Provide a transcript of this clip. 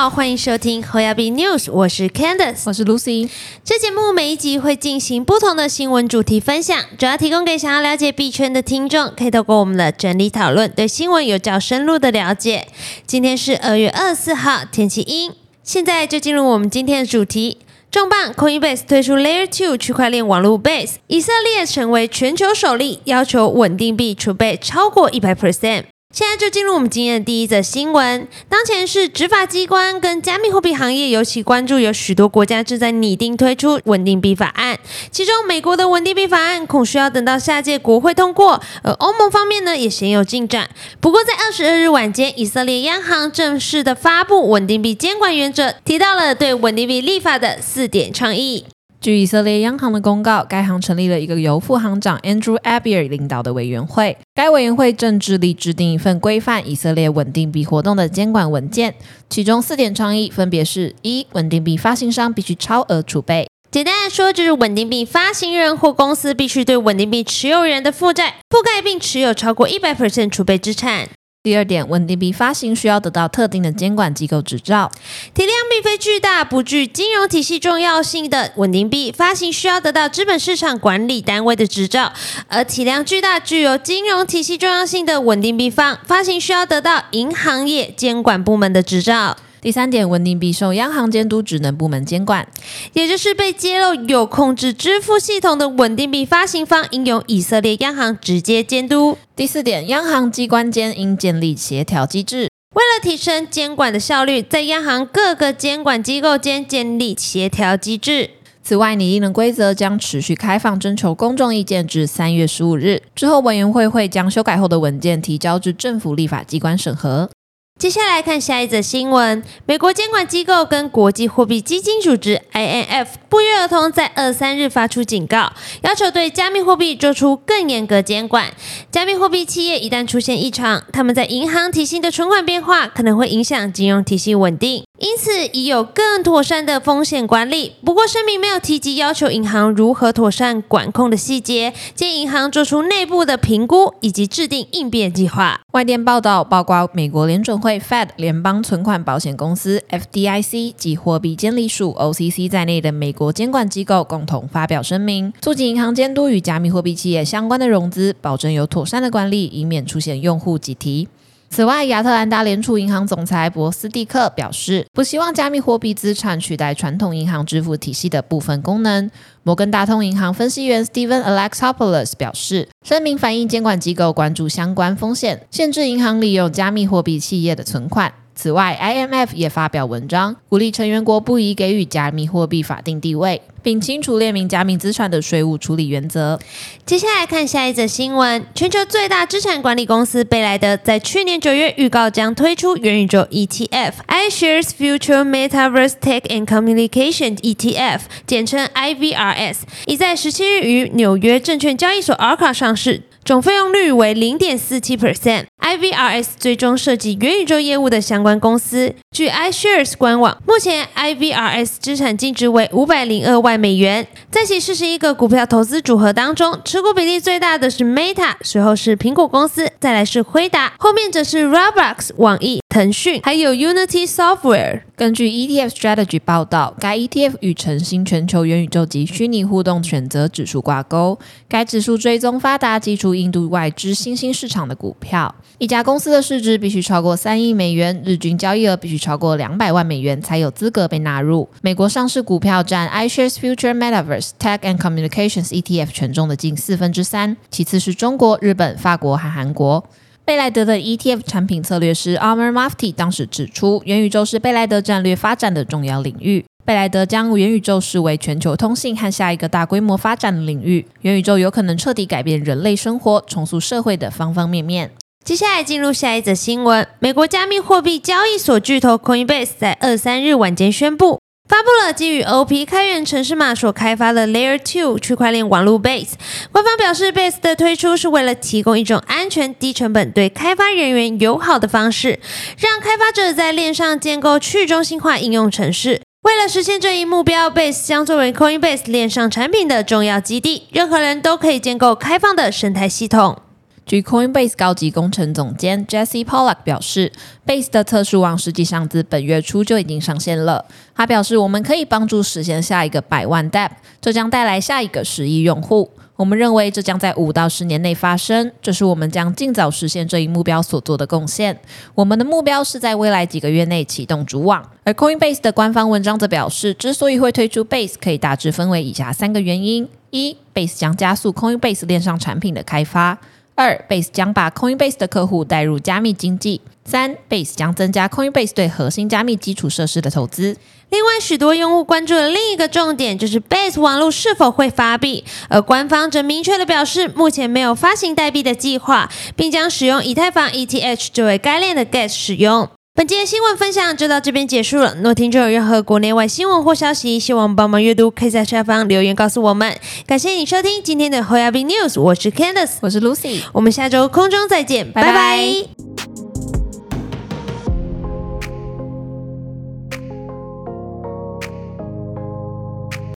好，欢迎收听 h o y a b News，我是 Candice，我是 Lucy。这节目每一集会进行不同的新闻主题分享，主要提供给想要了解币圈的听众，可以透过我们的整理讨论，对新闻有较深入的了解。今天是二月二十四号，天气阴。现在就进入我们今天的主题。重磅 Coinbase 推出 Layer Two 区块链网络 Base，以色列成为全球首例要求稳定币储备超过一百 percent。现在就进入我们今天的第一则新闻。当前是执法机关跟加密货币行业尤其关注，有许多国家正在拟定推出稳定币法案。其中，美国的稳定币法案恐需要等到下届国会通过，而欧盟方面呢也鲜有进展。不过，在二十二日晚间，以色列央行正式的发布稳定币监管原则，提到了对稳定币立法的四点倡议。据以色列央行的公告，该行成立了一个由副行长 Andrew Abir 领导的委员会。该委员会正致力制定一份规范以色列稳定币活动的监管文件，其中四点倡议分别是：一、稳定币发行商必须超额储备；简单来说，就是稳定币发行人或公司必须对稳定币持有人的负债覆盖并持有超过一百 percent 储备资产。第二点，稳定币发行需要得到特定的监管机构执照。体量并非巨大、不具金融体系重要性的稳定币发行需要得到资本市场管理单位的执照，而体量巨大、具有金融体系重要性的稳定币方发行需要得到银行业监管部门的执照。第三点，稳定币受央行监督职能部门监管，也就是被揭露有控制支付系统的稳定币发行方，应由以色列央行直接监督。第四点，央行机关间应建立协调机制，为了提升监管的效率，在央行各个监管机构间建立协调机制。此外，拟定的规则将持续开放征求公众意见至三月十五日，之后委员会会将修改后的文件提交至政府立法机关审核。接下来看下一则新闻：美国监管机构跟国际货币基金组织 （IMF） 不约而同在二三日发出警告，要求对加密货币做出更严格监管。加密货币企业一旦出现异常，他们在银行体系的存款变化可能会影响金融体系稳定。因此，已有更妥善的风险管理。不过，声明没有提及要求银行如何妥善管控的细节，建议银行做出内部的评估以及制定应变计划。外电报道，包括美国联准会 （Fed）、联邦存款保险公司 （FDIC） 及货币监理署 （OCC） 在内的美国监管机构共同发表声明，促进银行监督与加密货币企业相关的融资，保证有妥善的管理，以免出现用户挤提。此外，亚特兰大联储银行总裁博斯蒂克表示，不希望加密货币资产取代传统银行支付体系的部分功能。摩根大通银行分析员 Steven Alexopoulos 表示，声明反映监管机构关注相关风险，限制银行利用加密货币企业的存款。此外，IMF 也发表文章，鼓励成员国不宜给予加密货币法定地位，并清楚列明加密资产的税务处理原则。接下来看下一则新闻：全球最大资产管理公司贝莱德在去年九月预告将推出元宇宙 ETF，iShares Future Metaverse Tech and Communication ETF，简称 IVRS，已在十七日于纽约证券交易所 ARKA 上市。总费用率为零点四七 percent。IVRS 最终涉及元宇宙业务的相关公司。据 iShares 官网，目前 IVRS 资产净值为五百零二万美元。在其四十一个股票投资组合当中，持股比例最大的是 Meta，随后是苹果公司，再来是辉达，后面则是 Roblox、网易、腾讯，还有 Unity Software。根据 ETF Strategy 报道，该 ETF 与晨星全球元宇宙及虚拟互动选择指数挂钩。该指数追踪发达基础印度外资新兴市场的股票。一家公司的市值必须超过三亿美元，日均交易额必须超过两百万美元，才有资格被纳入。美国上市股票占 iShares Future Metaverse Tech and Communications ETF 权重的近四分之三，其次是中国、日本、法国和韩国。贝莱德的 ETF 产品策略师 Amar Mafti 当时指出，元宇宙是贝莱德战略发展的重要领域。贝莱德将元宇宙视为全球通信和下一个大规模发展的领域。元宇宙有可能彻底改变人类生活，重塑社会的方方面面。接下来进入下一则新闻：美国加密货币交易所巨头 Coinbase 在二三日晚间宣布。发布了基于 OP 开源城市码所开发的 Layer Two 区块链网络 Base。官方表示，Base 的推出是为了提供一种安全、低成本、对开发人员友好的方式，让开发者在链上建构去中心化应用程式。为了实现这一目标，Base 将作为 Coinbase 链上产品的重要基地，任何人都可以建构开放的生态系统。据 Coinbase 高级工程总监 Jesse Pollack 表示，Base 的测试网实际上自本月初就已经上线了。他表示，我们可以帮助实现下一个百万 Dap，这将带来下一个十亿用户。我们认为这将在五到十年内发生，这是我们将尽早实现这一目标所做的贡献。我们的目标是在未来几个月内启动主网。而 Coinbase 的官方文章则表示，之所以会推出 Base，可以大致分为以下三个原因：一，Base 将加速 Coinbase 链上产品的开发；二，Base 将把 Coinbase 的客户带入加密经济；三，Base 将增加 Coinbase 对核心加密基础设施的投资。另外，许多用户关注的另一个重点就是 Base 网络是否会发币，而官方则明确的表示，目前没有发行代币的计划，并将使用以太坊 ETH 作为该链的 Gas 使用。本期的新闻分享就到这边结束了。若听众有任何国内外新闻或消息，希望帮忙阅读，可以在下方留言告诉我们。感谢你收听今天的 h o y a b News，我是 Candice，我是 Lucy，我们下周空中再见，拜拜